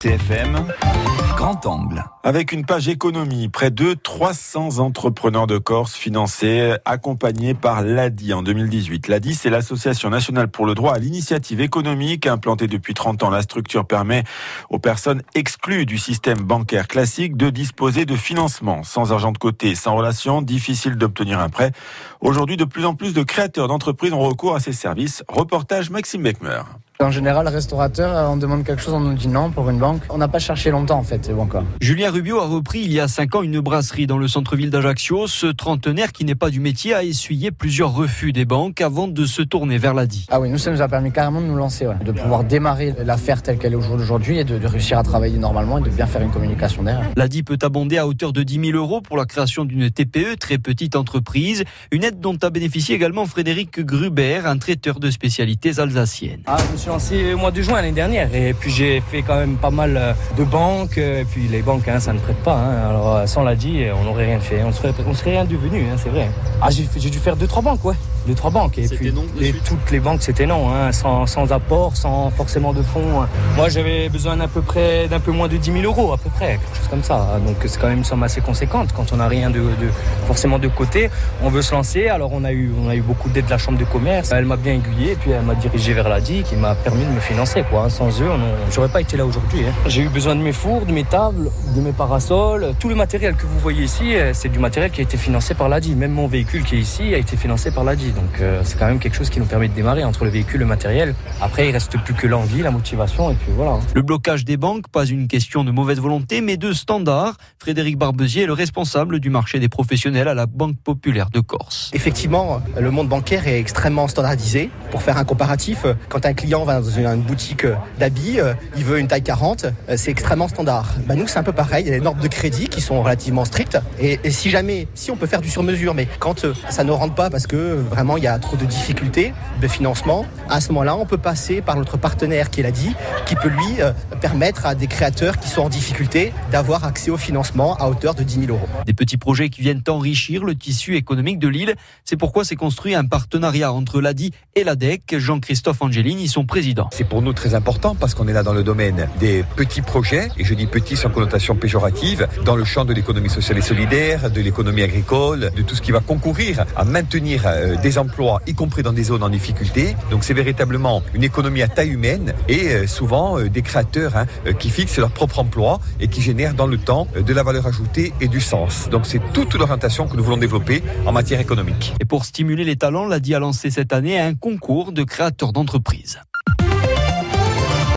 TFM, grand angle. Avec une page économie, près de 300 entrepreneurs de Corse financés, accompagnés par l'ADI en 2018. L'ADI, c'est l'Association nationale pour le droit à l'initiative économique. Implantée depuis 30 ans, la structure permet aux personnes exclues du système bancaire classique de disposer de financement. Sans argent de côté, sans relation, difficile d'obtenir un prêt. Aujourd'hui, de plus en plus de créateurs d'entreprises ont recours à ces services. Reportage Maxime Beckmer. En général, restaurateur, euh, on demande quelque chose, on nous dit non pour une banque. On n'a pas cherché longtemps en fait, c'est bon quoi. Julien Rubio a repris il y a 5 ans une brasserie dans le centre-ville d'Ajaccio. Ce trentenaire qui n'est pas du métier a essuyé plusieurs refus des banques avant de se tourner vers l'ADI. Ah oui, nous ça nous a permis carrément de nous lancer, ouais. de pouvoir démarrer l'affaire telle qu'elle est aujourd'hui et de, de, réussir à travailler normalement et de bien faire une communication derrière. L'ADI peut abonder à hauteur de 10 000 euros pour la création d'une TPE, très petite entreprise, une aide dont a bénéficié également Frédéric Gruber, un traiteur de spécialités alsaciennes. Ah, suis lancé au mois de juin l'année dernière. Et puis j'ai fait quand même pas mal euh, de banques et puis les banques hein, ça ne prête pas hein. alors euh, sans l'ADI on n'aurait rien fait. On serait, on serait rien devenu hein, c'est vrai. Ah j'ai dû faire deux trois banques ouais. Deux trois banques. Et puis non toutes les banques c'était non hein, sans, sans, apport sans forcément de fonds moi j'avais besoin d'à peu près d'un peu moins de 10 000 euros à peu près quelque chose comme ça. Donc c'est quand même une somme assez conséquente. Quand on n'a rien de, de, forcément de côté on veut se lancer. Alors on a eu on a eu beaucoup d'aide de la chambre de commerce. Elle m'a bien aiguillé et puis elle m'a dirigé vers l'ADI qui m'a permis de me financer quoi sans eux j'aurais pas été là aujourd'hui hein. j'ai eu besoin de mes fours de mes tables de mes parasols tout le matériel que vous voyez ici c'est du matériel qui a été financé par l'ADI même mon véhicule qui est ici a été financé par l'ADI donc euh, c'est quand même quelque chose qui nous permet de démarrer entre le véhicule et le matériel. Après, il reste plus que l'envie, la motivation et puis voilà. Le blocage des banques, pas une question de mauvaise volonté, mais de standard. Frédéric Barbezier est le responsable du marché des professionnels à la Banque Populaire de Corse. Effectivement, le monde bancaire est extrêmement standardisé. Pour faire un comparatif, quand un client dans une boutique d'habits, il veut une taille 40, c'est extrêmement standard. Bah nous, c'est un peu pareil. Il y a des normes de crédit qui sont relativement strictes. Et, si jamais, si on peut faire du sur-mesure, mais quand ça ne rentre pas parce que vraiment il y a trop de difficultés de financement, à ce moment-là, on peut passer par notre partenaire qui l'a dit, qui peut lui euh, permettre à des créateurs qui sont en difficulté d'avoir accès au financement à hauteur de 10 000 euros. Des petits projets qui viennent enrichir le tissu économique de l'île. C'est pourquoi s'est construit un partenariat entre l'ADI et l'ADEC. Jean-Christophe Angelini, son président. C'est pour nous très important parce qu'on est là dans le domaine des petits projets, et je dis petits sans connotation péjorative, dans le champ de l'économie sociale et solidaire, de l'économie agricole, de tout ce qui va concourir à maintenir euh, des emplois, y compris dans des zones en difficulté. Donc c'est véritablement une économie à taille humaine et euh, souvent euh, des créateurs hein, qui fixent leur propre emploi et qui génèrent dans le temps de la valeur ajoutée et du sens. Donc c'est toute l'orientation que nous voulons développer en matière économique. Et pour stimuler les talents, l'ADI a lancé cette année un concours de créateurs d'entreprises.